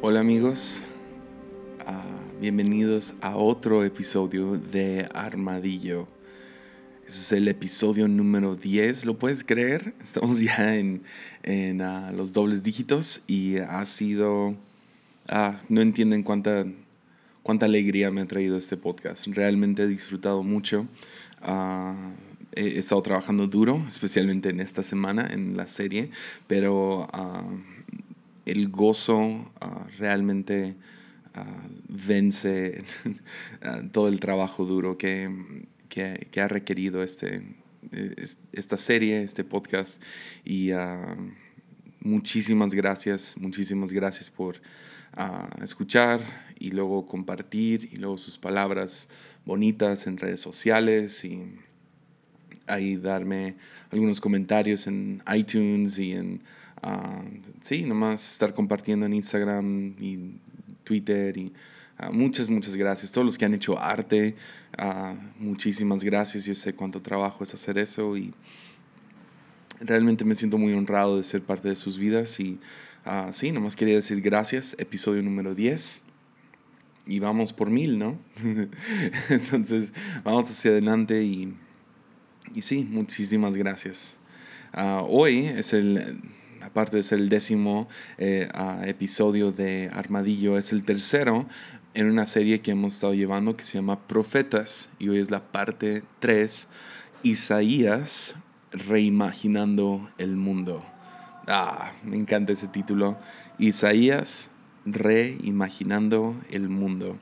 Hola amigos, Ah, bienvenidos a otro episodio de Armadillo. Ese es el episodio número 10, ¿lo puedes creer? Estamos ya en, en ah, los dobles dígitos y ha sido... ah, no entienden cuánta, cuánta alegría me ha traído este podcast. Realmente he disfrutado mucho. He estado trabajando duro, especialmente en esta semana, en la serie, pero el gozo ah, realmente ah, vence ah, todo el trabajo duro que, que- ha requerido este, es- esta serie, este podcast. Y muchísimas gracias, muchísimas gracias por escuchar y luego compartir y luego sus palabras bonitas en redes sociales y ahí darme algunos comentarios en iTunes y en, ah, sí, nomás estar compartiendo en Instagram y Twitter y ah, muchas, muchas gracias. Todos los que han hecho arte, ah, muchísimas gracias. Yo sé cuánto trabajo es hacer eso y realmente me siento muy honrado de ser parte de sus vidas y sí, nomás quería decir gracias, episodio número 10 y vamos por mil, ¿no? Entonces, vamos hacia adelante y, y sí, muchísimas gracias. Hoy es el, aparte ser el décimo eh, episodio de Armadillo, es el tercero en una serie que hemos estado llevando que se llama Profetas y hoy es la parte 3, Isaías reimaginando el mundo. Ah, me encanta ese título. Isaías reimaginando el mundo.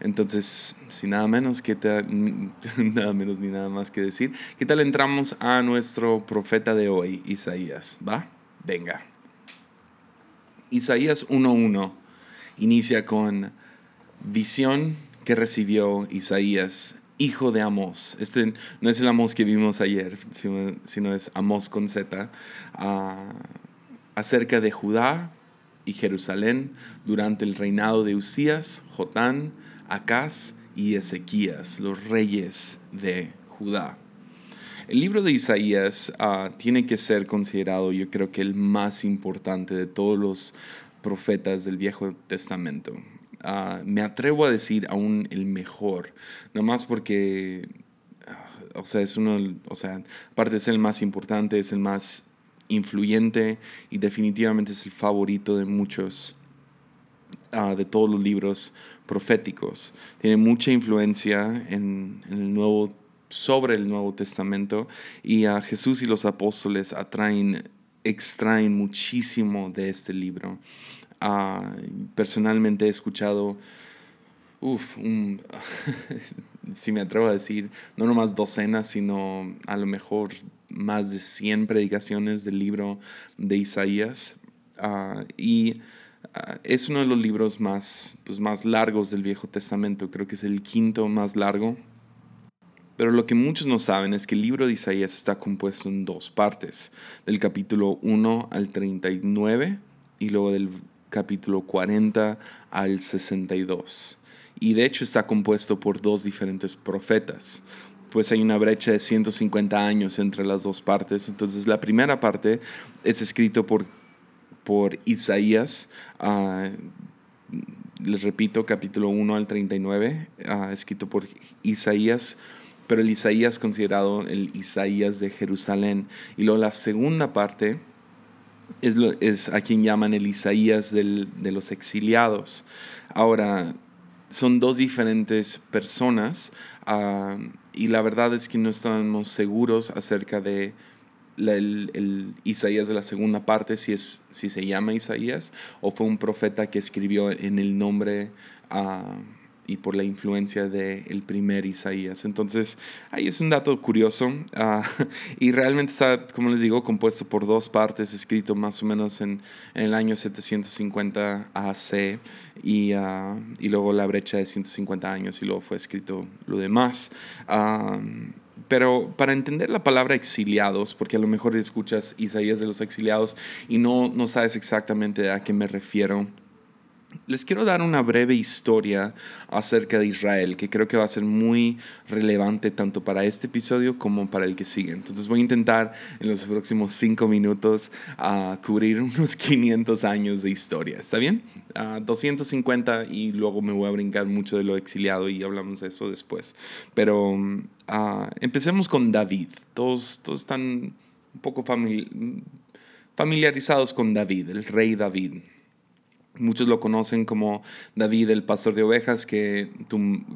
Entonces, sin nada menos que ta- nada menos ni nada más que decir, ¿qué tal entramos a nuestro profeta de hoy, Isaías? ¿Va? Venga. Isaías 1.1 inicia con visión que recibió Isaías, hijo de Amós. Este no es el Amós que vimos ayer, sino, es Amós con Z, ah, acerca de Judá y Jerusalén durante el reinado de Usías, Jotán, Acaz y Ezequías, los reyes de Judá. El libro de Isaías ah, tiene que ser considerado, yo creo que el más importante de todos los profetas del Viejo Testamento. Ah, me atrevo a decir aún el mejor, nomás porque, ah, o sea, es uno, o sea, aparte ser el más importante, es el más influyente y definitivamente es el favorito de muchos de todos los libros proféticos. Tiene mucha influencia en, en el nuevo, sobre el Nuevo Testamento y a Jesús y los apóstoles atraen, extraen muchísimo de este libro. Ah, personalmente he escuchado, uff, si me atrevo a decir, no nomás docenas, sino a lo mejor más de 100 predicaciones del libro de Isaías. Ah, y ah, es uno de los libros más, pues, más largos del Viejo Testamento, creo que es el quinto más largo. Pero lo que muchos no saben es que el libro de Isaías está compuesto en dos partes, del capítulo 1 al 39 y luego del capítulo 40 al 62. Y de hecho está compuesto por dos diferentes profetas, pues hay una brecha de 150 años entre las dos partes. Entonces la primera parte es escrito por, por Isaías, ah, les repito, capítulo 1 al 39, ah, escrito por Isaías, pero el Isaías considerado el Isaías de Jerusalén. Y luego la segunda parte es, es a quien llaman el Isaías del- de los exiliados. Ahora, son dos diferentes personas ah, y la verdad es que no estamos seguros acerca de el, el Isaías de la segunda parte, si, es, si se llama Isaías o fue un profeta que escribió en el nombre ah, y por la influencia del primer Isaías. Entonces, ahí es un dato curioso ah, y realmente está, como les digo, compuesto por dos partes, escrito más o menos en, en el año 750 AC y, ah, y luego la brecha de 150 años y luego fue escrito lo demás. Ah, pero para entender la palabra exiliados, porque a lo mejor escuchas Isaías de los exiliados y no, no sabes exactamente a qué me refiero, les quiero dar una breve historia acerca de Israel, que creo que va a ser muy relevante tanto para este episodio como para el que sigue. Entonces voy a intentar en los próximos cinco minutos a cubrir unos 500 años de historia. ¿Está bien? 250 y luego me voy a brincar mucho de lo exiliado y hablamos de eso después. Pero empecemos con David. Todos, todos están un poco familiarizados con David, el rey David. Muchos lo conocen como David, el pastor de ovejas que,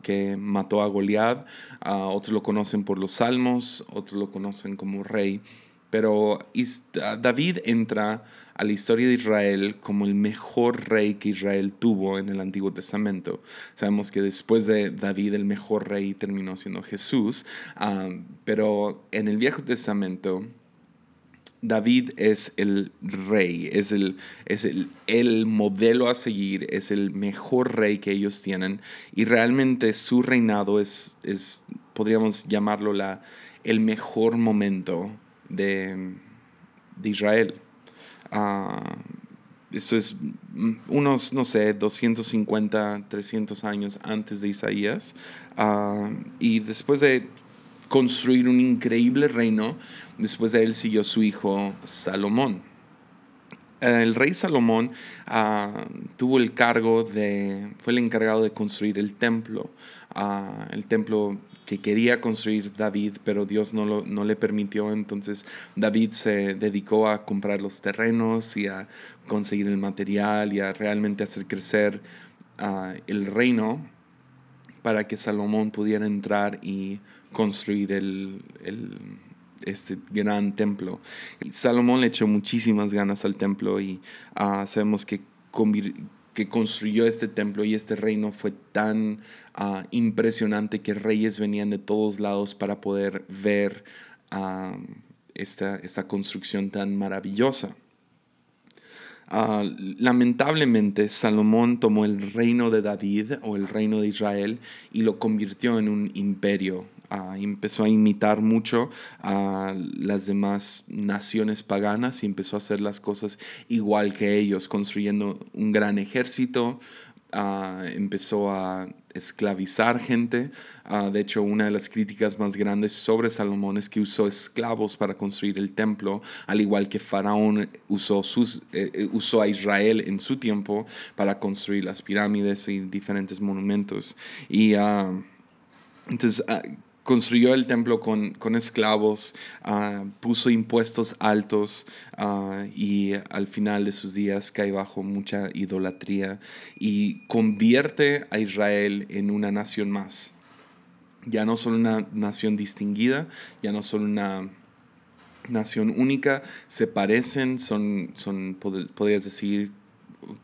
que mató a Goliat. otros lo conocen por los salmos, otros lo conocen como rey. Pero David entra a la historia de Israel como el mejor rey que Israel tuvo en el Antiguo Testamento. Sabemos que después de David el mejor rey terminó siendo Jesús, ah, pero en el Viejo Testamento David es el rey, es, el, es el, el, modelo a seguir, es el mejor rey que ellos tienen y realmente su reinado es, es podríamos llamarlo la, el mejor momento de, de Israel. Uh, esto es unos, no sé, 250, 300 años antes de Isaías. Ah, y después de construir un increíble reino. Después de él siguió su hijo Salomón. El rey Salomón ah, tuvo el cargo de, fue el encargado de construir el templo, ah, el templo que quería construir David, pero Dios no, lo, no le permitió. Entonces David se dedicó a comprar los terrenos y a conseguir el material y a realmente hacer crecer ah, el reino para que Salomón pudiera entrar y construir el, este gran templo. Salomón le echó muchísimas ganas al templo y uh, sabemos que, que construyó este templo y este reino fue tan uh, impresionante que reyes venían de todos lados para poder ver uh, esta, esta construcción tan maravillosa. Lamentablemente, Salomón tomó el reino de David o el reino de Israel y lo convirtió en un imperio empezó a imitar mucho a las demás naciones paganas y empezó a hacer las cosas igual que ellos, construyendo un gran ejército, empezó a esclavizar gente. de hecho, una de las críticas más grandes sobre Salomón es que usó esclavos para construir el templo, al igual que Faraón usó, sus, eh, eh, usó a Israel en su tiempo para construir las pirámides y diferentes monumentos. Y entonces, construyó el templo con, con esclavos, ah, puso impuestos altos ah, y al final de sus días cae bajo mucha idolatría y convierte a Israel en una nación más. Ya no solo una nación distinguida, ya no solo una nación única, se parecen, son, son podrías decir,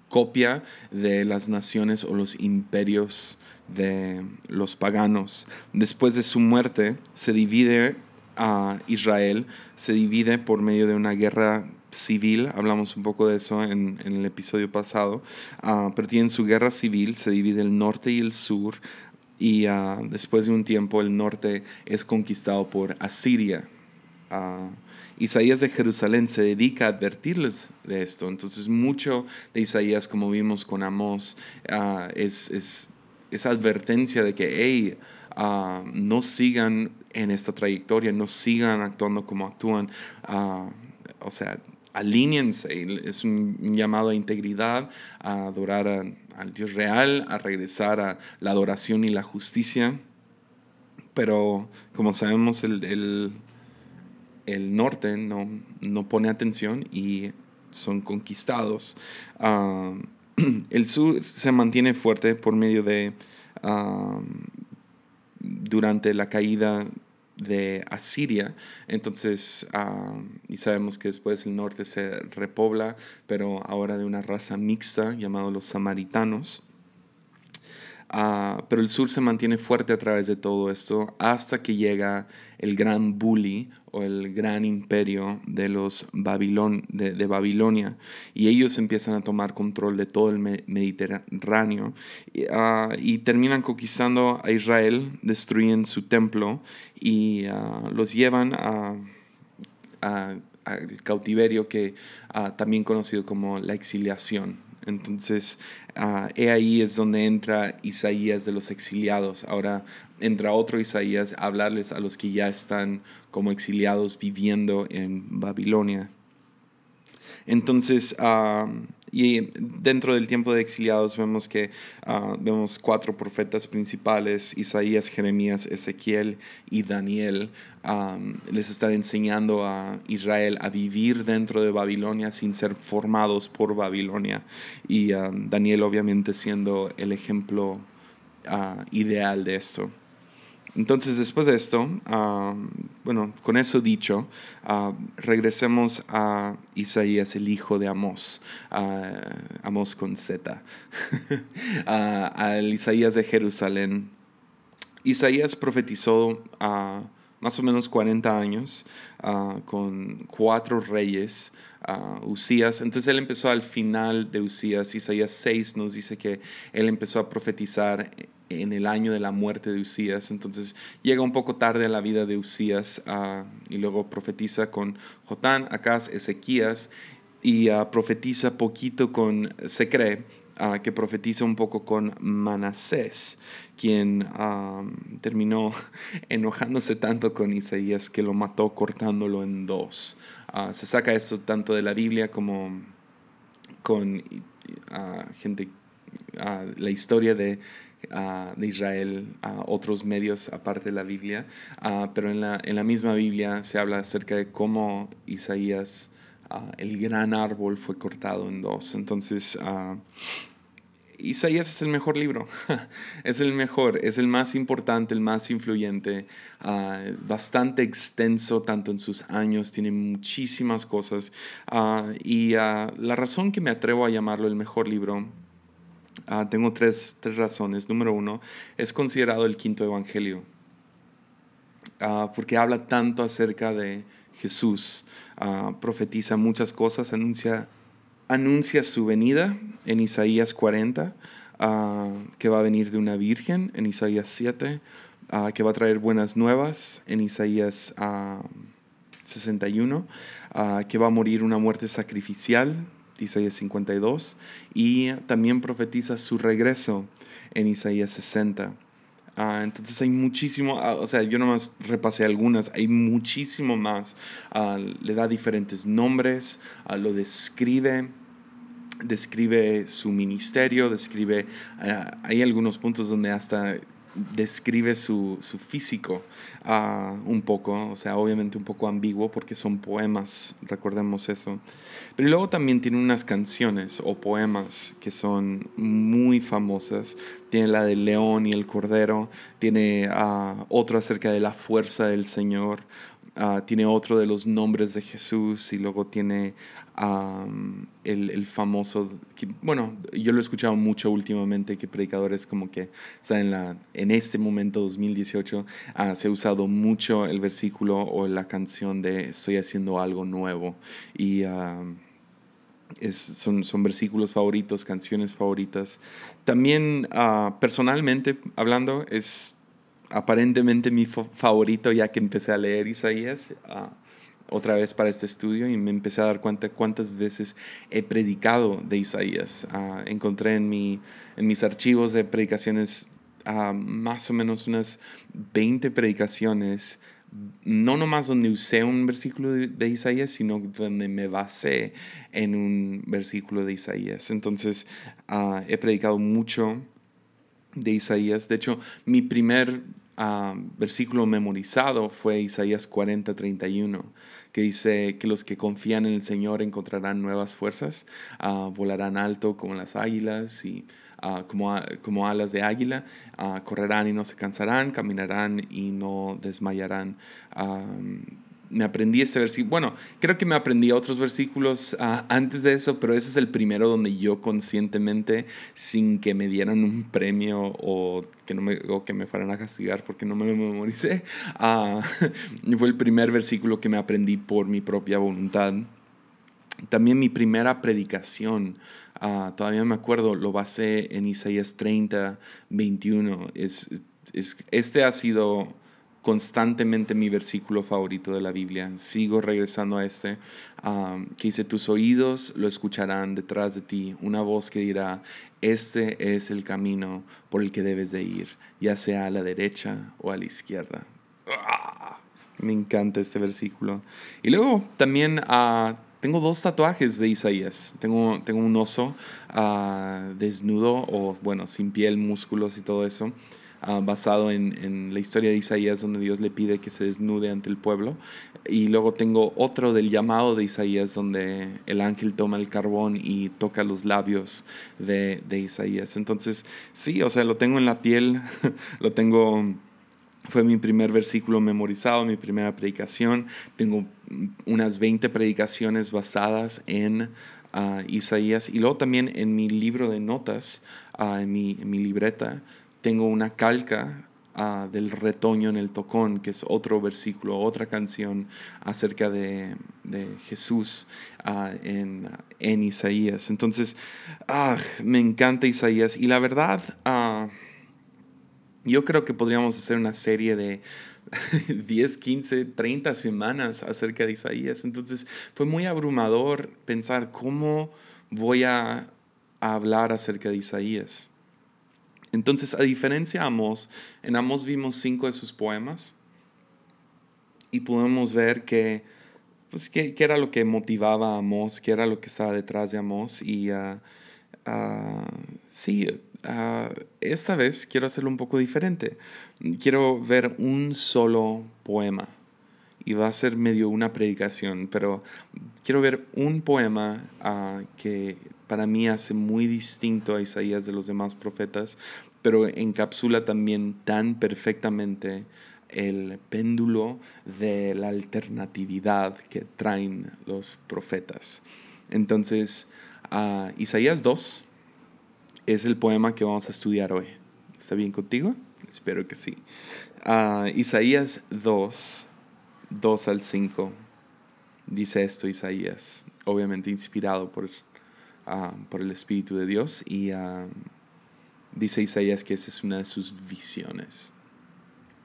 copia de las naciones o los imperios de los paganos. Después de su muerte, se divide a Israel, se divide por medio de una guerra civil, hablamos un poco de eso en, el episodio pasado, uh, pero tienen su guerra civil, se divide el norte y el sur, y ah, después de un tiempo el norte es conquistado por Asiria. Ah, Isaías de Jerusalén se dedica a advertirles de esto, entonces mucho de Isaías, como vimos con Amós, es esa advertencia de que, hey, ah, no sigan en esta trayectoria, no sigan actuando como actúan. Ah, o sea, alíñense. Es un llamado a integridad, a adorar al Dios real, a regresar a la adoración y la justicia. Pero como sabemos, el, el, norte no, no, pone atención y son conquistados. Ah, el sur se mantiene fuerte por medio de, durante la caída de Asiria. Entonces, y sabemos que después el norte se repobla, pero ahora de una raza mixta llamado los samaritanos. Ah, pero el sur se mantiene fuerte a través de todo esto hasta que llega el gran bully o el gran imperio de los de, Babilonia. Y ellos empiezan a tomar control de todo el Mediterráneo. Ah, y, terminan conquistando a Israel, destruyen su templo y ah, los llevan a, al cautiverio que también conocido como la exiliación Entonces, he ahí es donde entra Isaías de los exiliados. Ahora entra otro Isaías a hablarles a los que ya están como exiliados viviendo en Babilonia. Entonces, y dentro del tiempo de exiliados vemos que ah, vemos cuatro profetas principales, Isaías, Jeremías, Ezequiel y Daniel. les están enseñando a Israel a vivir dentro de Babilonia sin ser formados por Babilonia. Y Daniel obviamente siendo el ejemplo ah, ideal de esto. Entonces, después de esto, ah, bueno, con eso dicho, ah, regresemos a Isaías, el hijo de Amós, uh, Amós con Z, al Isaías de Jerusalén. Isaías profetizó más o menos 40 años con cuatro reyes. Usías, entonces él empezó al final de Usías, Isaías 6 nos dice que él empezó a profetizar en el año de la muerte de Usías. Entonces llega un poco tarde a la vida de Usías ah, y luego profetiza con Jotán, Acaz, Ezequías y uh, profetiza poquito con, se cree, uh, que profetiza un poco con Manasés, quien terminó enojándose tanto con Isaías que lo mató cortándolo en dos. se saca esto tanto de la Biblia como con gente, la historia de de Israel a otros medios aparte de la Biblia, pero en la, en la misma Biblia se habla acerca de cómo Isaías, el gran árbol, fue cortado en dos. Entonces, Isaías es el mejor libro, es el mejor, es el más importante, el más influyente, bastante extenso tanto en sus años, tiene muchísimas cosas y la razón que me atrevo a llamarlo el mejor libro Ah, tengo tres, razones. Número uno, es considerado el quinto evangelio, ah, porque habla tanto acerca de Jesús, ah, profetiza muchas cosas, anuncia, anuncia su venida en Isaías 40, que va a venir de una virgen en Isaías 7, que va a traer buenas nuevas en Isaías 61, que va a morir una muerte sacrificial Isaías 52, y también profetiza su regreso en Isaías 60. Ah, entonces hay muchísimo, ah, o sea, yo nomás repasé algunas, hay muchísimo más. Ah, le da diferentes nombres, lo describe, describe su ministerio, describe, hay algunos puntos donde hasta describe su, físico un poco, o sea, obviamente un poco ambiguo porque son poemas, recordemos eso. Pero luego también tiene unas canciones o poemas que son muy famosas. Tiene la del león y el cordero, tiene uh, otro acerca de la fuerza del Señor, uh, tiene otro de los nombres de Jesús y luego tiene um, el, el, famoso, que, bueno, yo lo he escuchado mucho últimamente, que predicadores como que, o en, la, en este momento, 2018, uh, ah, se ha usado mucho el versículo o la canción de estoy haciendo algo nuevo. Y son, son, versículos favoritos, canciones favoritas. También uh, personalmente hablando, es aparentemente mi favorito ya que empecé a leer Isaías uh, otra vez para este estudio y me empecé a dar cuenta cuántas veces he predicado de Isaías. Uh, encontré en, mi, en mis archivos de predicaciones más o menos unas 20 predicaciones no nomás donde usé un versículo de, Isaías, sino donde me basé en un versículo de Isaías. Entonces, he predicado mucho de Isaías. De hecho, mi primer ah, versículo memorizado fue Isaías 40, 31, que dice que los que confían en el Señor encontrarán nuevas fuerzas, ah, volarán alto como las águilas y como, como, alas de águila, correrán y no se cansarán, caminarán y no desmayarán. Me aprendí este versículo, bueno, creo que me aprendí otros versículos antes de eso, pero ese es el primero donde yo conscientemente, sin que me dieran un premio o que, no me, o que me fueran a castigar porque no me lo memoricé, fue el primer versículo que me aprendí por mi propia voluntad. También mi primera predicación Ah, todavía me acuerdo, lo basé en Isaías 30, 21. Es, es, este ha sido constantemente mi versículo favorito de la Biblia. Sigo regresando a este, um, que dice, tus oídos lo escucharán detrás de ti, una voz que dirá, este es el camino por el que debes de ir, ya sea a la derecha o a la izquierda. ¡Ah! Me encanta este versículo. Y luego también uh, tengo dos tatuajes de Isaías. Tengo, tengo un oso uh, desnudo o bueno, sin piel, músculos y todo eso. Ah, basado en, en, la historia de Isaías, donde Dios le pide que se desnude ante el pueblo. Y luego tengo otro del llamado de Isaías, donde el ángel toma el carbón y toca los labios de, de Isaías. Entonces, sí, o sea, lo tengo en la piel, lo tengo fue mi primer versículo memorizado, mi primera predicación. Tengo unas 20 predicaciones basadas en uh, Isaías. Y luego también en mi libro de notas, uh, en, mi, en, mi, libreta, tengo una calca uh, del retoño en el tocón, que es otro versículo, otra canción acerca de, de Jesús uh, en, en, Isaías. Entonces, uh, me encanta Isaías y la verdad, yo creo que podríamos hacer una serie de 10, 15, 30 semanas acerca de Isaías. Entonces, fue muy abrumador pensar cómo voy a, a hablar acerca de Isaías. Entonces, a diferencia de Amos, en Amos vimos cinco de sus poemas y podemos ver que, pues, qué, era lo que motivaba a Amos, qué era lo que estaba detrás de Amos. Y uh, uh, sí, uh, esta vez quiero hacerlo un poco diferente. Quiero ver un solo poema y va a ser medio una predicación, pero quiero ver un poema que para mí hace muy distinto a Isaías de los demás profetas, pero encapsula también tan perfectamente el péndulo de la alternatividad que traen los profetas. Entonces, Isaías 2 es el poema que vamos a estudiar hoy. ¿Está bien contigo? Espero que sí. Isaías 2, 2 al 5, dice esto Isaías, obviamente inspirado por Ah, por el Espíritu de Dios y ah, dice Isaías que esa es una de sus visiones.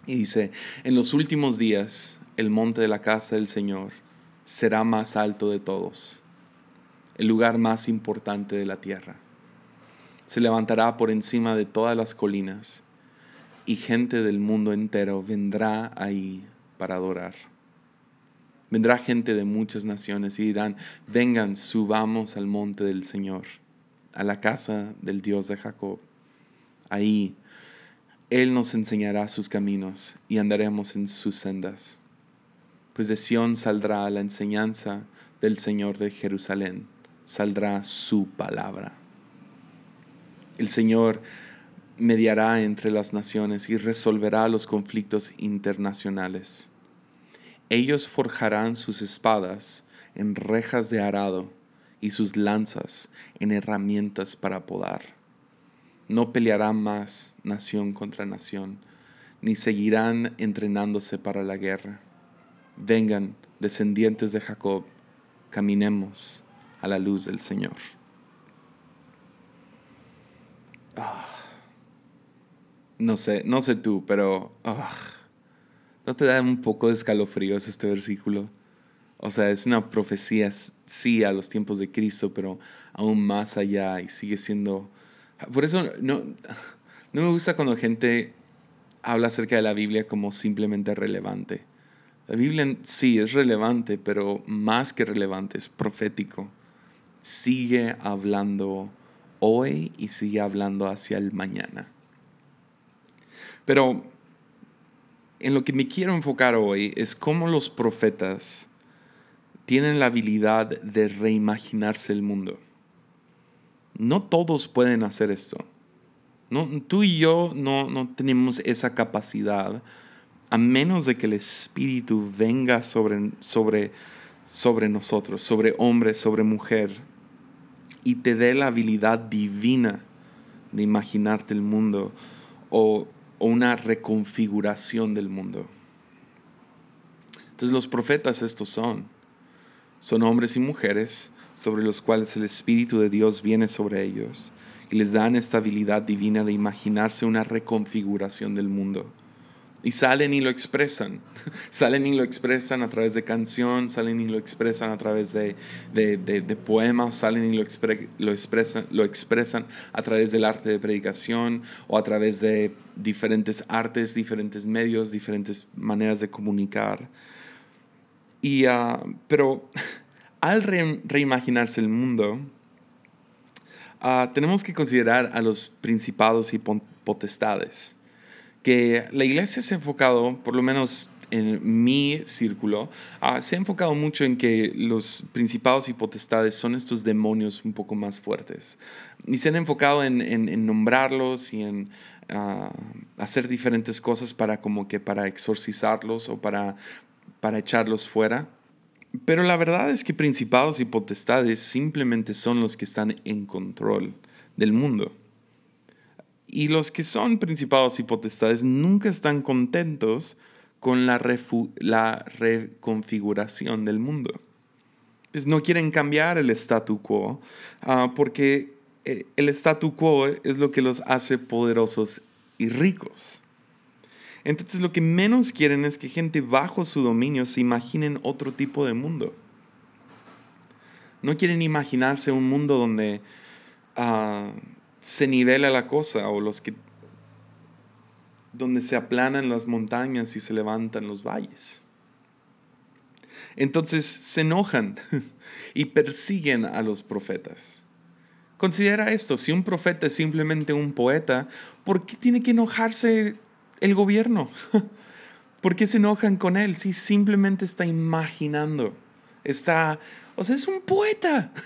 Y dice, en los últimos días el monte de la casa del Señor será más alto de todos, el lugar más importante de la tierra. Se levantará por encima de todas las colinas y gente del mundo entero vendrá ahí para adorar. Vendrá gente de muchas naciones y dirán, vengan, subamos al monte del Señor, a la casa del Dios de Jacob. Ahí Él nos enseñará sus caminos y andaremos en sus sendas. Pues de Sión saldrá la enseñanza del Señor de Jerusalén, saldrá su palabra. El Señor mediará entre las naciones y resolverá los conflictos internacionales ellos forjarán sus espadas en rejas de arado y sus lanzas en herramientas para podar. No pelearán más nación contra nación, ni seguirán entrenándose para la guerra. Vengan, descendientes de Jacob, caminemos a la luz del Señor. Ah. No sé, no sé tú, pero ah, ¿No te da un poco de escalofríos este versículo? O sea, es una profecía, sí, a los tiempos de Cristo, pero aún más allá y sigue siendo... Por eso no, no me gusta cuando gente habla acerca de la Biblia como simplemente relevante. La Biblia sí es relevante, pero más que relevante, es profético. Sigue hablando hoy y sigue hablando hacia el mañana. Pero en lo que me quiero enfocar hoy es cómo los profetas tienen la habilidad de reimaginarse el mundo. No todos pueden hacer esto. No, tú y yo no, no tenemos esa capacidad a menos de que el Espíritu venga sobre, sobre, sobre nosotros, sobre hombre, sobre mujer, y te dé la habilidad divina de imaginarte el mundo o o una reconfiguración del mundo. Entonces los profetas estos son. Son hombres y mujeres sobre los cuales el Espíritu de Dios viene sobre ellos y les dan esta habilidad divina de imaginarse una reconfiguración del mundo. Y salen y lo expresan. salen y lo expresan a través de canción, salen y lo expresan a través de, poemas, salen y lo, lo, expresan, lo expresan a través del arte de predicación o a través de diferentes artes, diferentes medios, diferentes maneras de comunicar. Y, ah, pero al reimaginarse el mundo, ah, tenemos que considerar a los principados y potestades que la iglesia se ha enfocado, por lo menos en mi círculo, ah, se ha enfocado mucho en que los principados y potestades son estos demonios un poco más fuertes. Y se han enfocado en, nombrarlos y en ah, hacer diferentes cosas para como que para exorcizarlos o para, para echarlos fuera. Pero la verdad es que principados y potestades simplemente son los que están en control del mundo. Y los que son principados y potestades nunca están contentos con la, la reconfiguración del mundo. Pues no quieren cambiar el statu quo ah, porque eh, el statu quo es lo que los hace poderosos y ricos. Entonces lo que menos quieren es que gente bajo su dominio se imaginen otro tipo de mundo. No quieren imaginarse un mundo donde uh, se nivela la cosa o los que donde se aplanan las montañas y se levantan los valles. Entonces se enojan y persiguen a los profetas. Considera esto, si un profeta es simplemente un poeta, ¿por qué tiene que enojarse el gobierno? ¿Por qué se enojan con él si simplemente está imaginando? Está, o sea, es un poeta.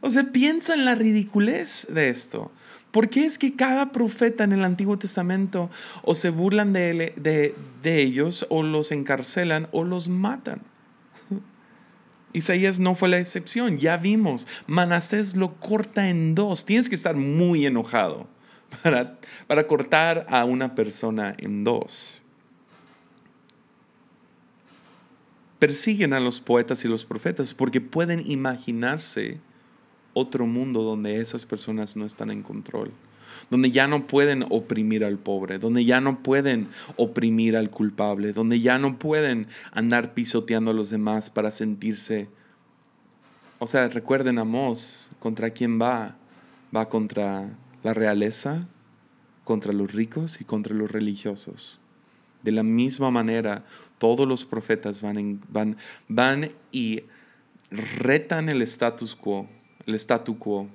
O sea, piensa en la ridiculez de esto. ¿Por qué es que cada profeta en el Antiguo Testamento o se burlan de, de, ellos o los encarcelan o los matan? Isaías no fue la excepción, ya vimos, Manasés lo corta en dos, tienes que estar muy enojado para, para cortar a una persona en dos. Persiguen a los poetas y los profetas porque pueden imaginarse otro mundo donde esas personas no están en control, donde ya no pueden oprimir al pobre, donde ya no pueden oprimir al culpable, donde ya no pueden andar pisoteando a los demás para sentirse... O sea, recuerden a ¿contra quién va? Va contra la realeza, contra los ricos y contra los religiosos. De la misma manera, todos los profetas van, van, van y retan el status quo el statu quo,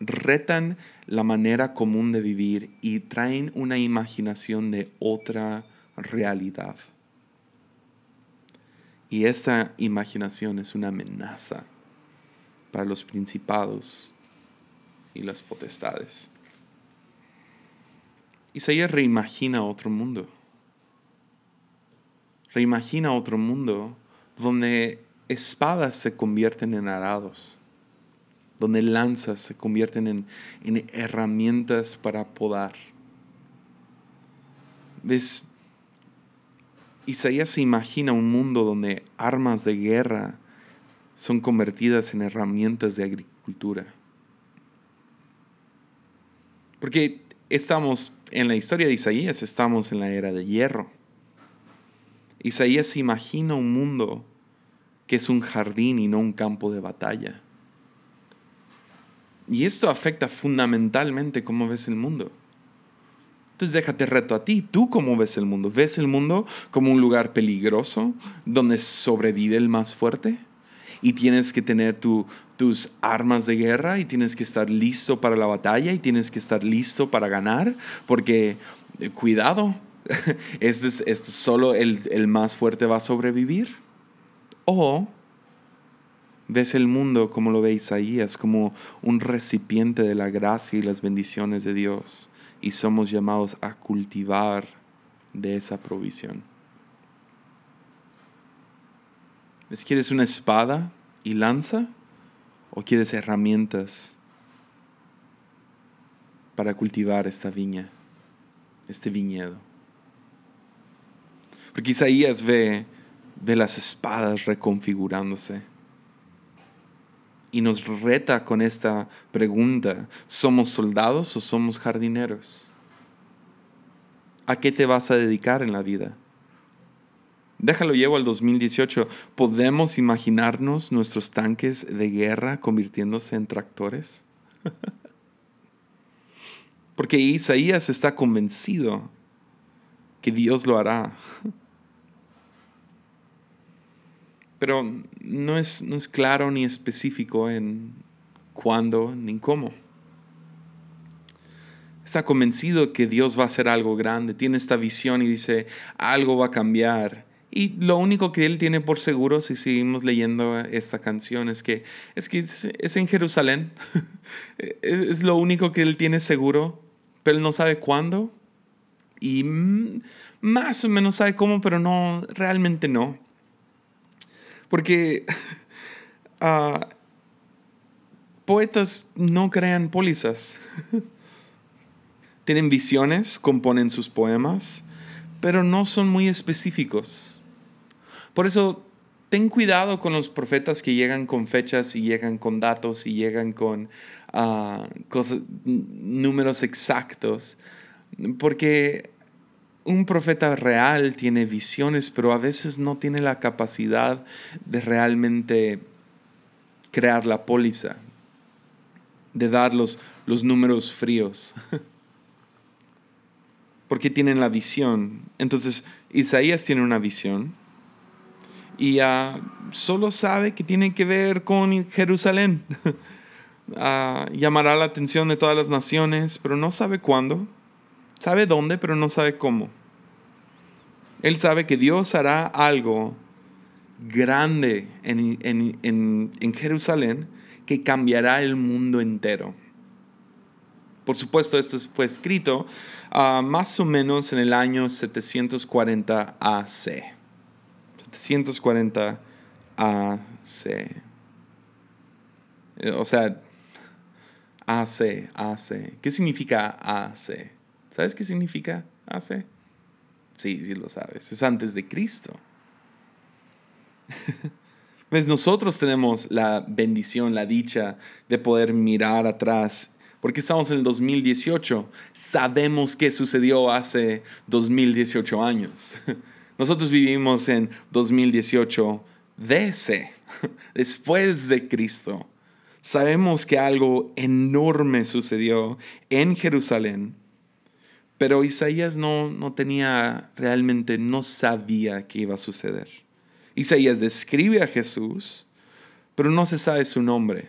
retan la manera común de vivir y traen una imaginación de otra realidad. Y esta imaginación es una amenaza para los principados y las potestades. Isaías reimagina otro mundo. Reimagina otro mundo donde espadas se convierten en arados donde lanzas se convierten en, herramientas para podar. ¿Ves? Isaías se imagina un mundo donde armas de guerra son convertidas en herramientas de agricultura. Porque estamos en la historia de Isaías, estamos en la era de hierro. Isaías se imagina un mundo que es un jardín y no un campo de batalla. Y esto afecta fundamentalmente cómo ves el mundo. Entonces déjate reto a ti, ¿tú cómo ves el mundo? ¿Ves el mundo como un lugar peligroso donde sobrevive el más fuerte? Y tienes que tener tus armas de guerra y tienes que estar listo para la batalla y tienes que estar listo para ganar, porque eh, cuidado, es, solo el, el más fuerte va a sobrevivir. O Ves el mundo como lo ve Isaías, como un recipiente de la gracia y las bendiciones de Dios, y somos llamados a cultivar de esa provisión. ¿Ves? ¿Quieres una espada y lanza o quieres herramientas para cultivar esta viña, este viñedo? Porque Isaías ve, ve las espadas reconfigurándose y nos reta con esta pregunta, ¿somos soldados o somos jardineros? ¿A qué te vas a dedicar en la vida? Déjalo llevo al 2018. ¿Podemos imaginarnos nuestros tanques de guerra convirtiéndose en tractores? Porque Isaías está convencido que Dios lo hará. Pero no es, no es claro ni específico en cuándo ni cómo. Está convencido que Dios va a hacer algo grande, tiene esta visión y dice, algo va a cambiar. Y lo único que él tiene por seguro, si seguimos leyendo esta canción, es que es, que es, en Jerusalén. es lo único que él tiene seguro, pero él no sabe cuándo. Y más o menos sabe cómo, pero no, realmente no. Porque ah, poetas no crean pólizas. Tienen visiones, componen sus poemas, pero no son muy específicos. Por eso, ten cuidado con los profetas que llegan con fechas y llegan con datos y llegan con ah, números exactos, porque un profeta real tiene visiones, pero a veces no tiene la capacidad de realmente crear la póliza, de dar los, números fríos. Porque tienen la visión. Entonces, Isaías tiene una visión y uh, solo sabe que tiene que ver con Jerusalén. Uh, llamará la atención de todas las naciones, pero no sabe cuándo. Sabe dónde, pero no sabe cómo. Él sabe que Dios hará algo grande en, Jerusalén que cambiará el mundo entero. Por supuesto, esto fue escrito ah, más o menos en el año 740 AC. 740 AC. O sea, AC, AC. ¿Qué significa AC? ¿Sabes qué significa AC? Sí, sí lo sabes. Es antes de Cristo. pues nosotros tenemos la bendición, la dicha de poder mirar atrás. Porque estamos en el 2018. Sabemos qué sucedió hace 2018 años. Nosotros vivimos en 2018 DC, después de Cristo. Sabemos que algo enorme sucedió en Jerusalén pero Isaías no, no tenía realmente, no sabía qué iba a suceder. Isaías describe a Jesús, pero no se sabe su nombre.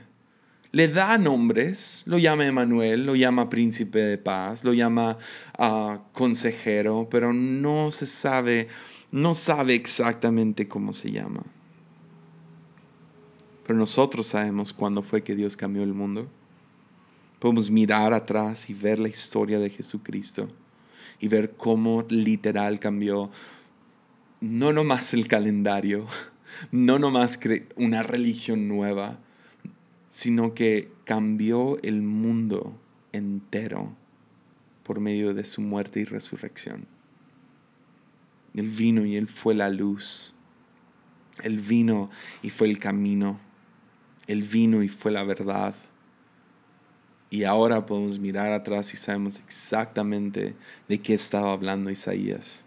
Le da nombres, lo llama Emanuel, lo llama príncipe de paz, lo llama ah, consejero, pero no se sabe, no sabe exactamente cómo se llama. Pero nosotros sabemos cuándo fue que Dios cambió el mundo. Podemos mirar atrás y ver la historia de Jesucristo y ver cómo literal cambió no nomás el calendario, no nomás una religión nueva, sino que cambió el mundo entero por medio de su muerte y resurrección. Él vino y Él fue la luz. Él vino y fue el camino. Él vino y fue la verdad. Y ahora podemos mirar atrás y sabemos exactamente de qué estaba hablando Isaías.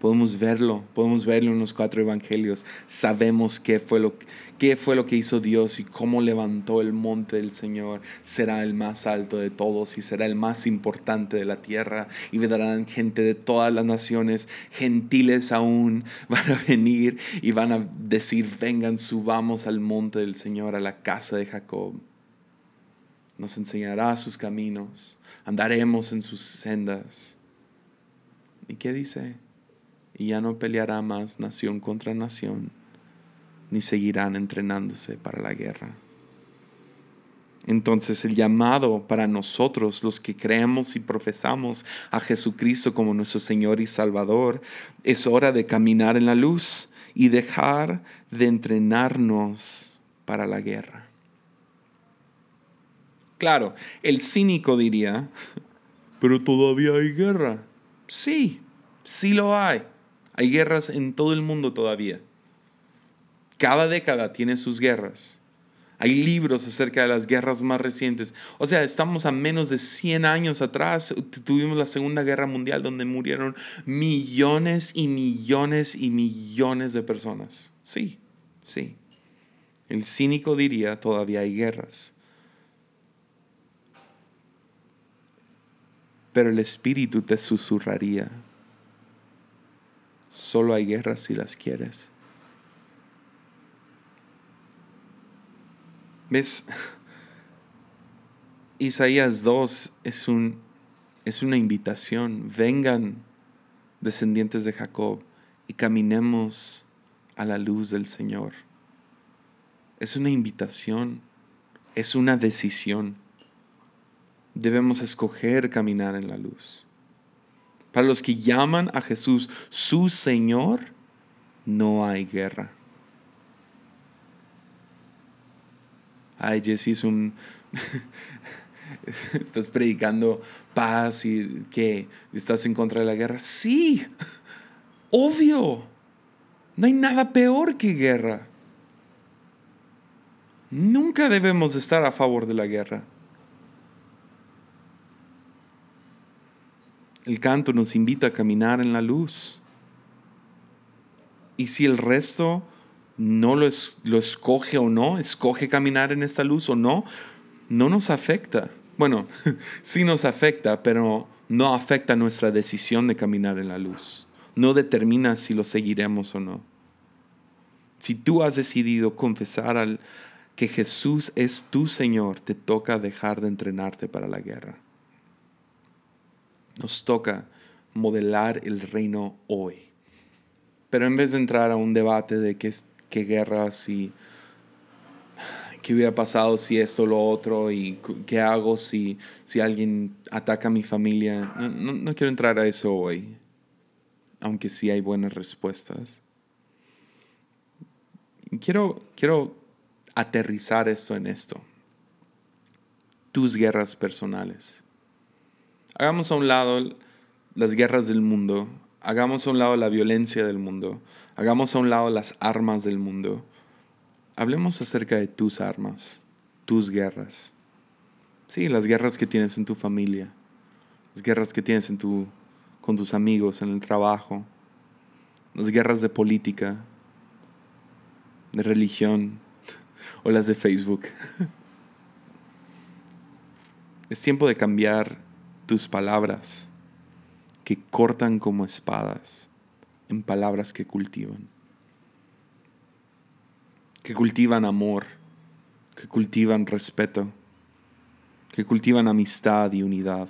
Podemos verlo, podemos verlo en los cuatro evangelios. Sabemos qué fue lo, qué fue lo que hizo Dios y cómo levantó el monte del Señor. Será el más alto de todos y será el más importante de la tierra. Y vendrán gente de todas las naciones, gentiles aún, van a venir y van a decir, vengan, subamos al monte del Señor, a la casa de Jacob nos enseñará sus caminos, andaremos en sus sendas. ¿Y qué dice? Y ya no peleará más nación contra nación, ni seguirán entrenándose para la guerra. Entonces el llamado para nosotros, los que creemos y profesamos a Jesucristo como nuestro Señor y Salvador, es hora de caminar en la luz y dejar de entrenarnos para la guerra. Claro, el cínico diría, pero todavía hay guerra. Sí, sí lo hay. Hay guerras en todo el mundo todavía. Cada década tiene sus guerras. Hay libros acerca de las guerras más recientes. O sea, estamos a menos de 100 años atrás. Tuvimos la Segunda Guerra Mundial donde murieron millones y millones y millones de personas. Sí, sí. El cínico diría, todavía hay guerras. Pero el Espíritu te susurraría, solo hay guerras si las quieres. ¿Ves? Isaías 2 es, un, es una invitación. Vengan, descendientes de Jacob, y caminemos a la luz del Señor. Es una invitación, es una decisión. Debemos escoger caminar en la luz. Para los que llaman a Jesús su Señor, no hay guerra. ay Jesse es un... estás predicando paz y que estás en contra de la guerra. Sí, obvio. No hay nada peor que guerra. Nunca debemos estar a favor de la guerra. El canto nos invita a caminar en la luz. Y si el resto no lo, lo escoge o no, escoge caminar en esta luz o no, no nos afecta. Bueno, sí nos afecta, pero no afecta nuestra decisión de caminar en la luz. No determina si lo seguiremos o no. Si tú has decidido confesar al, que Jesús es tu Señor, te toca dejar de entrenarte para la guerra. Nos toca modelar el reino hoy. Pero en vez de entrar a un debate de que qué guerras y qué hubiera pasado si esto lo otro y qué hago si, si alguien ataca a mi familia. No, quiero entrar a eso hoy, aunque sí hay buenas respuestas. Quiero, quiero aterrizar esto en esto. Tus guerras personales. Hagamos a un lado las guerras del mundo, hagamos a un lado la violencia del mundo, Hagamos a un lado las armas del mundo. Hablemos acerca de tus armas, tus guerras. Sí, las guerras que tienes en tu familia, las guerras que tienes en tu, con tus amigos, en el trabajo, las guerras de política, de religión o las de Facebook. Es tiempo de cambiar tus palabras que cortan como espadas en palabras que cultivan, que cultivan amor, que cultivan respeto, que cultivan amistad y unidad.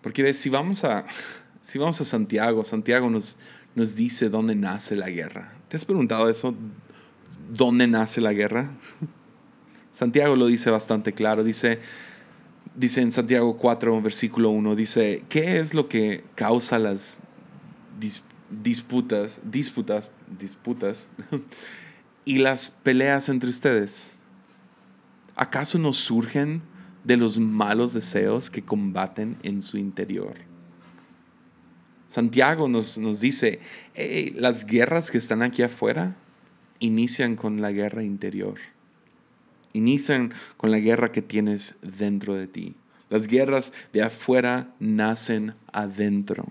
Porque ves, si vamos a, si vamos a Santiago, Santiago nos, nos dice dónde nace la guerra. ¿Te has preguntado eso? ¿Dónde nace la guerra? Santiago lo dice bastante claro. Dice, dice en Santiago 4, versículo 1, dice, ¿qué es lo que causa las disputas, disputas, disputas y las peleas entre ustedes? ¿Acaso no surgen de los malos deseos que combaten en su interior? Santiago nos, nos dice, las guerras que están aquí afuera inician con la guerra interior. Inician con la guerra que tienes dentro de ti. Las guerras de afuera nacen adentro.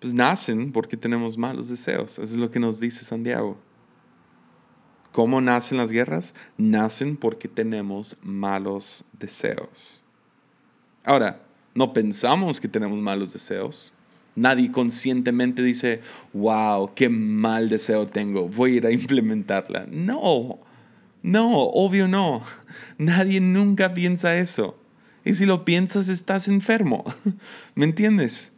Pues nacen porque tenemos malos deseos. Eso es lo que nos dice Santiago. ¿Cómo nacen las guerras? Nacen porque tenemos malos deseos. Ahora, no pensamos que tenemos malos deseos. Nadie conscientemente dice, wow, qué mal deseo tengo, voy a ir a implementarla. No, no, obvio no. Nadie nunca piensa eso. Y si lo piensas, estás enfermo. ¿Me entiendes?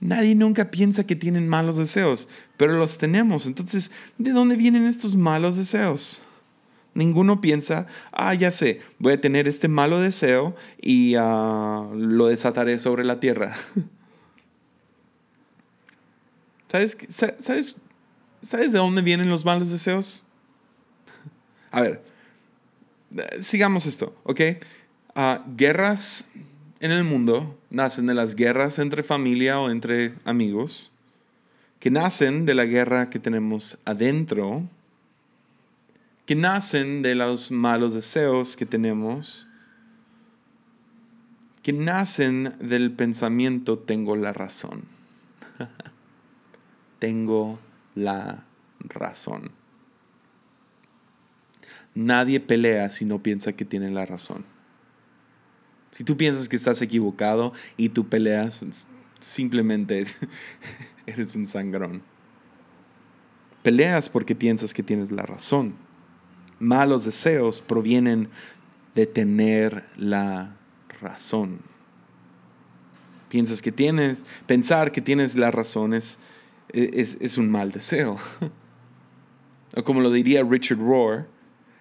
Nadie nunca piensa que tienen malos deseos, pero los tenemos. Entonces, ¿de dónde vienen estos malos deseos? Ninguno piensa, ah, ya sé, voy a tener este malo deseo y ah, lo desataré sobre la tierra. ¿Sabes, sabes, ¿Sabes de dónde vienen los malos deseos? A ver, sigamos esto, ¿ok? Ah, guerras en el mundo nacen de las guerras entre familia o entre amigos, que nacen de la guerra que tenemos adentro, que nacen de los malos deseos que tenemos, que nacen del pensamiento tengo la razón. tengo la razón. Nadie pelea si no piensa que tiene la razón. Si tú piensas que estás equivocado y tú peleas, simplemente eres un sangrón. Peleas porque piensas que tienes la razón. Malos deseos provienen de tener la razón. Piensas que tienes, pensar que tienes la razón es, es, un mal deseo. o como lo diría Richard Rohr,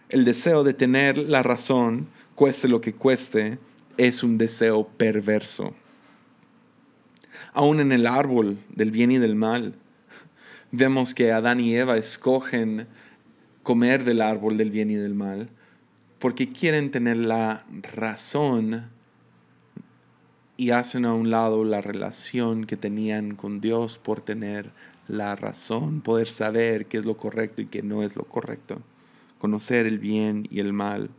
el deseo de tener la razón, cueste lo que cueste, es un deseo perverso. Aún en el árbol del bien y del mal, vemos que Adán y Eva escogen comer del árbol del bien y del mal porque quieren tener la razón y hacen a un lado la relación que tenían con Dios por tener la razón, poder saber qué es lo correcto y qué no es lo correcto, conocer el bien y el mal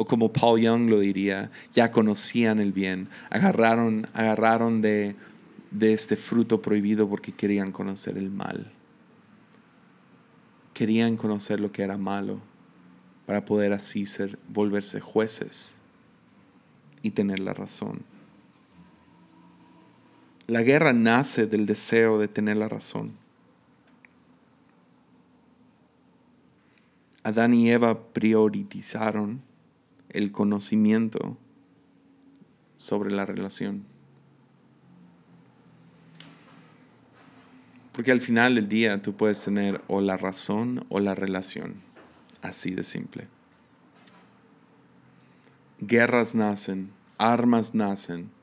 o como Paul Young lo diría, ya conocían el bien, agarraron, agarraron de, de este fruto prohibido porque querían conocer el mal. Querían conocer lo que era malo para poder así ser, volverse jueces y tener la razón. La guerra nace del deseo de tener la razón. Adán y Eva priorizaron el conocimiento sobre la relación. Porque al final del día tú puedes tener o la razón o la relación. Así de simple. Guerras nacen, armas nacen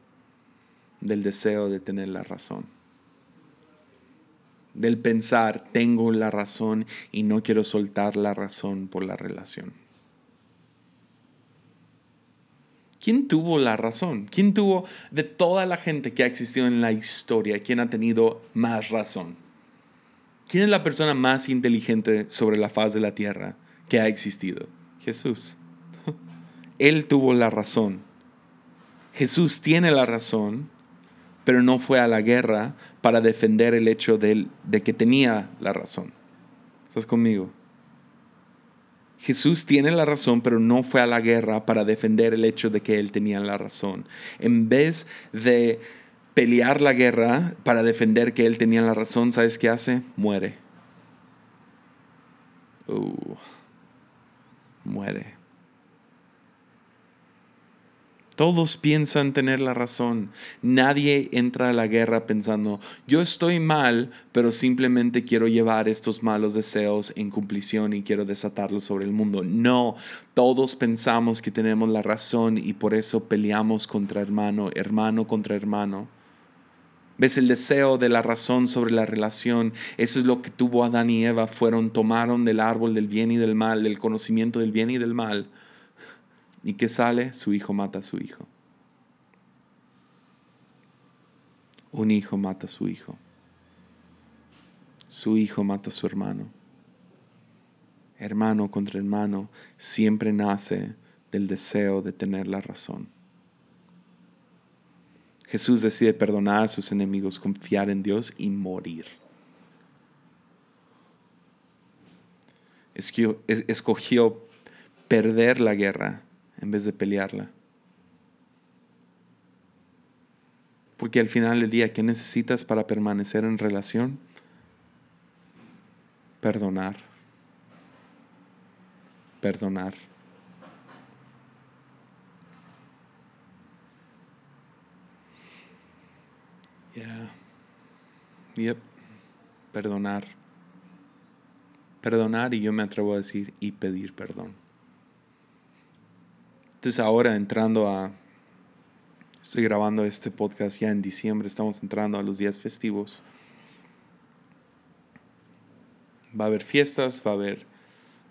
del deseo de tener la razón. Del pensar, tengo la razón y no quiero soltar la razón por la relación. ¿Quién tuvo la razón? ¿Quién tuvo de toda la gente que ha existido en la historia, quién ha tenido más razón? ¿Quién es la persona más inteligente sobre la faz de la tierra que ha existido? Jesús. Él tuvo la razón. Jesús tiene la razón, pero no fue a la guerra para defender el hecho de, de que tenía la razón. ¿Estás conmigo? Jesús tiene la razón, pero no fue a la guerra para defender el hecho de que él tenía la razón. En vez de pelear la guerra para defender que él tenía la razón, ¿sabes qué hace? Muere. Uh, muere. Todos piensan tener la razón. Nadie entra a la guerra pensando, yo estoy mal, pero simplemente quiero llevar estos malos deseos en cumplición y quiero desatarlos sobre el mundo. No, todos pensamos que tenemos la razón y por eso peleamos contra hermano, hermano contra hermano. ¿Ves el deseo de la razón sobre la relación? Eso es lo que tuvo Adán y Eva. Fueron, tomaron del árbol del bien y del mal, del conocimiento del bien y del mal ¿Y qué sale? Su hijo mata a su hijo. Un hijo mata a su hijo. Su hijo mata a su hermano. Hermano contra hermano siempre nace del deseo de tener la razón. Jesús decide perdonar a sus enemigos, confiar en Dios y morir. Escogió perder la guerra en vez de pelearla. Porque al final del día, ¿qué necesitas para permanecer en relación? Perdonar. Perdonar. Perdonar. Perdonar y yo me atrevo a decir y pedir perdón. Entonces ahora entrando a, estoy grabando este podcast ya en diciembre, estamos entrando a los días festivos. Va a haber fiestas, va a haber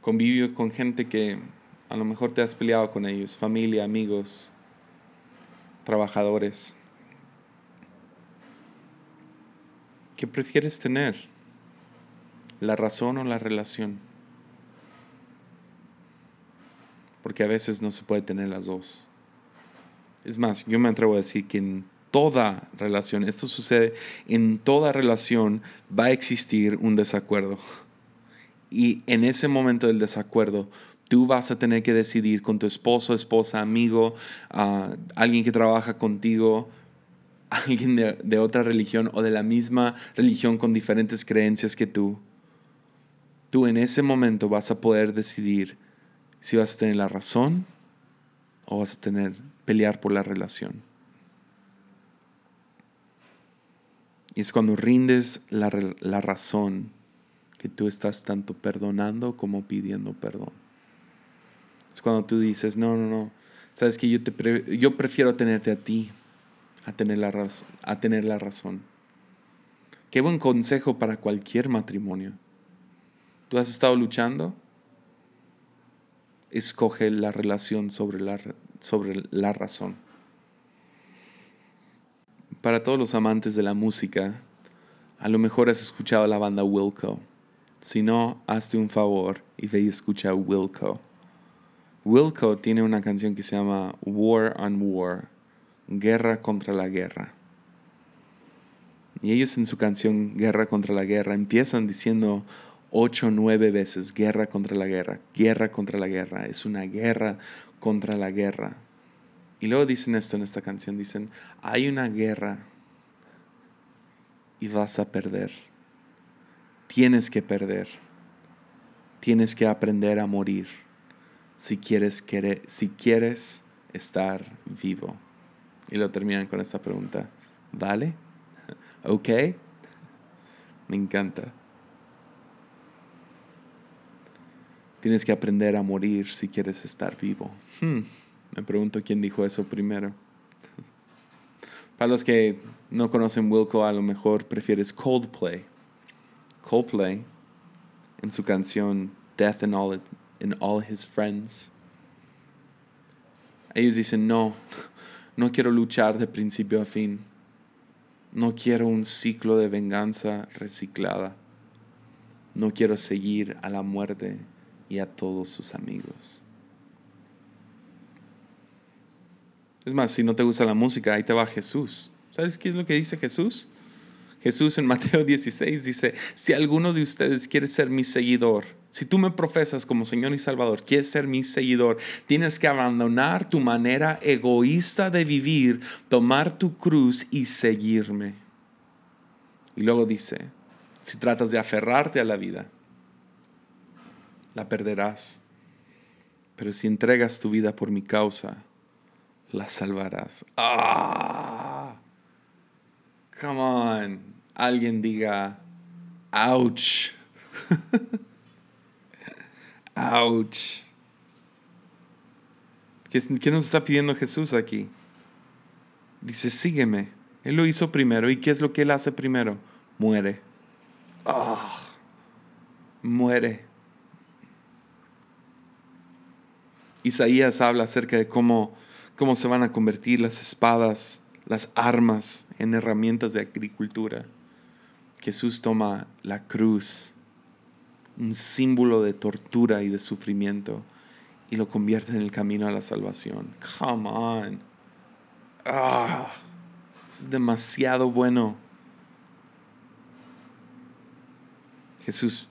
convivio con gente que a lo mejor te has peleado con ellos, familia, amigos, trabajadores. ¿Qué prefieres tener? ¿La razón o la relación? Porque a veces no se puede tener las dos. Es más, yo me atrevo a decir que en toda relación, esto sucede, en toda relación va a existir un desacuerdo. Y en ese momento del desacuerdo, tú vas a tener que decidir con tu esposo, esposa, amigo, uh, alguien que trabaja contigo, alguien de, otra religión o de la misma religión con diferentes creencias que tú. Tú en ese momento vas a poder decidir si vas a tener la razón o vas a tener pelear por la relación. Y es cuando rindes la, la razón que tú estás tanto perdonando como pidiendo perdón. Es cuando tú dices, no, no, no, sabes que yo, te yo prefiero tenerte a ti a tener, la a tener la razón. Qué buen consejo para cualquier matrimonio. ¿Tú has estado luchando? Escoge la relación sobre la, sobre la razón. Para todos los amantes de la música, a lo mejor has escuchado la banda Wilco. Si no, hazte un favor y ve y escucha Wilco. Wilco tiene una canción que se llama War on War, Guerra contra la Guerra. Y ellos en su canción Guerra contra la Guerra empiezan diciendo ocho nueve veces guerra contra la guerra, guerra contra la guerra, es una guerra contra la guerra. Y luego dicen esto en esta canción, dicen, hay una guerra y vas a perder. Tienes que perder. Tienes que aprender a morir si quieres, si quieres estar vivo. Y lo terminan con esta pregunta. ¿Vale? ¿Ok? Me encanta. Tienes que aprender a morir si quieres estar vivo. Hmm, me pregunto quién dijo eso primero. Para los que no conocen Wilco, a lo mejor prefieres Coldplay. Coldplay, en su canción Death and All, and All His Friends, ellos dicen, no, no quiero luchar de principio a fin. No quiero un ciclo de venganza reciclada. No quiero seguir a la muerte y a todos sus amigos. Es más, si no te gusta la música, ahí te va Jesús. ¿Sabes qué es lo que dice Jesús? Jesús en Mateo 16 dice, si alguno de ustedes quiere ser mi seguidor, si tú me profesas como Señor y Salvador, quieres ser mi seguidor, tienes que abandonar tu manera egoísta de vivir, tomar tu cruz y seguirme. Y luego dice, si tratas de aferrarte a la vida, la perderás. Pero si entregas tu vida por mi causa, la salvarás. Ah, come on. Alguien diga, ouch. ouch. ¿Qué, nos está pidiendo Jesús aquí? Dice, sígueme. Él lo hizo primero. ¿Y qué es lo que él hace primero? Muere. Ah, muere. Isaías habla acerca de cómo, cómo se van a convertir las espadas, las armas en herramientas de agricultura. Jesús toma la cruz, un símbolo de tortura y de sufrimiento, y lo convierte en el camino a la salvación. Come on. Ah, es demasiado bueno. Jesús,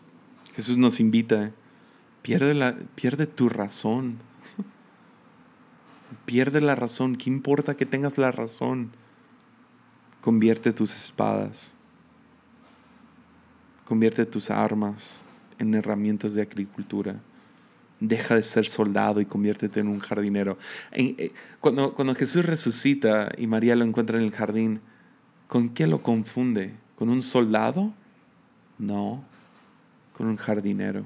Jesús nos invita, pierde, la, pierde tu razón Pierde la razón. ¿Qué importa que tengas la razón? Convierte tus espadas. Convierte tus armas en herramientas de agricultura. Deja de ser soldado y conviértete en un jardinero. Eh, cuando, cuando Jesús resucita y María lo encuentra en el jardín, ¿con qué lo confunde? ¿Con un soldado? No, con un jardinero.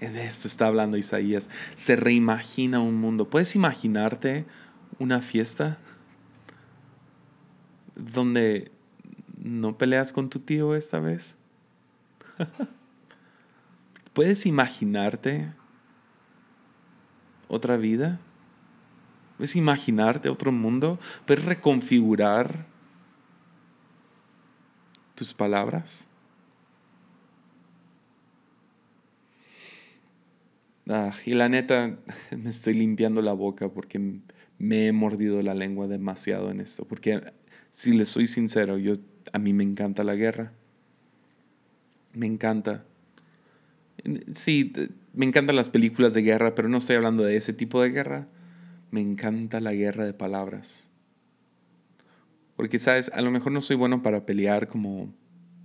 De esto está hablando Isaías. Se reimagina un mundo. ¿Puedes imaginarte una fiesta donde no peleas con tu tío esta vez? ¿Puedes imaginarte otra vida? ¿Puedes imaginarte otro mundo? ¿Puedes reconfigurar tus palabras? Ah, y la neta, me estoy limpiando la boca porque me he mordido la lengua demasiado en esto. Porque si le soy sincero, yo, a mí me encanta la guerra. Me encanta. Sí, me encantan las películas de guerra, pero no estoy hablando de ese tipo de guerra. Me encanta la guerra de palabras. Porque, ¿sabes? A lo mejor no soy bueno para pelear como...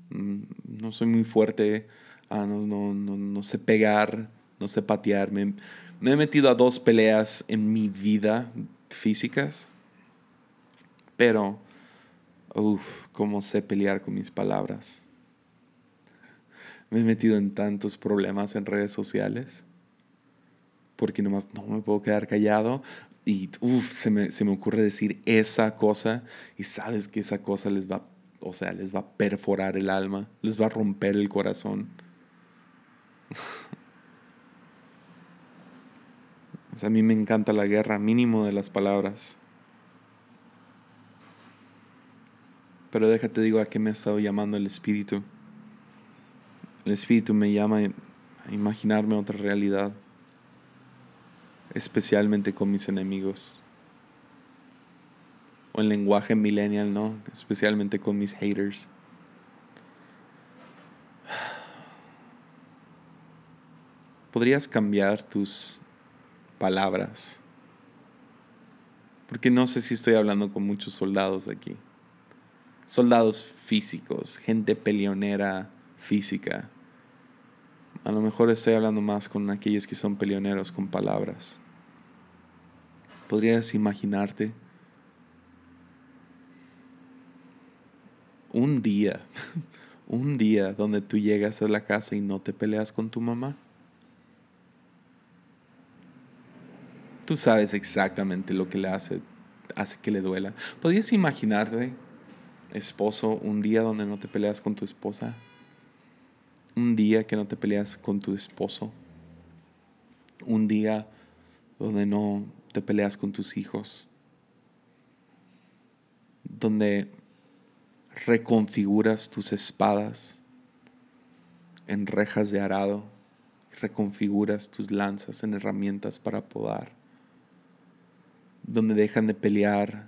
Mm, no soy muy fuerte, ah, no, no, no, no sé pegar no sé patear. Me, he metido a dos peleas en mi vida físicas, pero, uff, cómo sé pelear con mis palabras. Me he metido en tantos problemas en redes sociales, porque nomás no me puedo quedar callado y, uff, se me, se me ocurre decir esa cosa y sabes que esa cosa les va, o sea, les va a perforar el alma, les va a romper el corazón. A mí me encanta la guerra, mínimo de las palabras. Pero déjate digo a qué me ha estado llamando el Espíritu. El Espíritu me llama a imaginarme otra realidad, especialmente con mis enemigos. O en lenguaje millennial, ¿no? Especialmente con mis haters. ¿Podrías cambiar tus palabras. Porque no sé si estoy hablando con muchos soldados aquí. Soldados físicos, gente peleonera física. A lo mejor estoy hablando más con aquellos que son peleoneros con palabras. ¿Podrías imaginarte un día, un día donde tú llegas a la casa y no te peleas con tu mamá? Tú sabes exactamente lo que le hace, hace que le duela. ¿Podrías imaginarte, esposo, un día donde no te peleas con tu esposa? Un día que no te peleas con tu esposo. Un día donde no te peleas con tus hijos. Donde reconfiguras tus espadas en rejas de arado. Reconfiguras tus lanzas en herramientas para podar donde dejan de pelear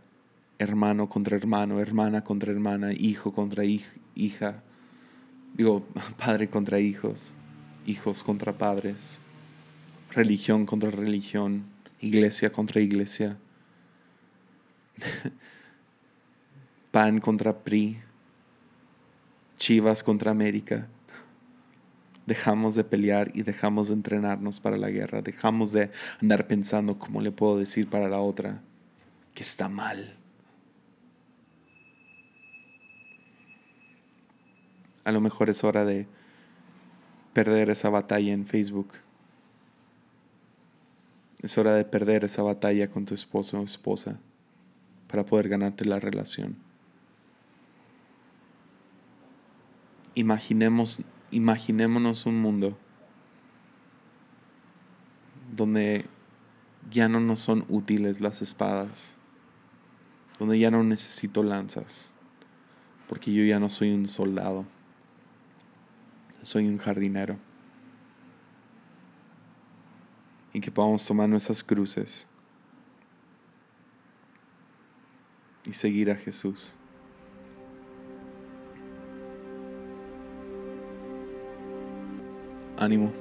hermano contra hermano, hermana contra hermana, hijo contra hija, digo, padre contra hijos, hijos contra padres, religión contra religión, iglesia contra iglesia, PAN contra PRI, Chivas contra América dejamos de pelear y dejamos de entrenarnos para la guerra, dejamos de andar pensando cómo le puedo decir para la otra que está mal. A lo mejor es hora de perder esa batalla en Facebook. Es hora de perder esa batalla con tu esposo o esposa para poder ganarte la relación. Imaginemos imaginémonos un mundo donde ya no nos son útiles las espadas, donde ya no necesito lanzas, porque yo ya no soy un soldado, soy un jardinero. Y que podamos tomar nuestras cruces y seguir a Jesús. Ánimo.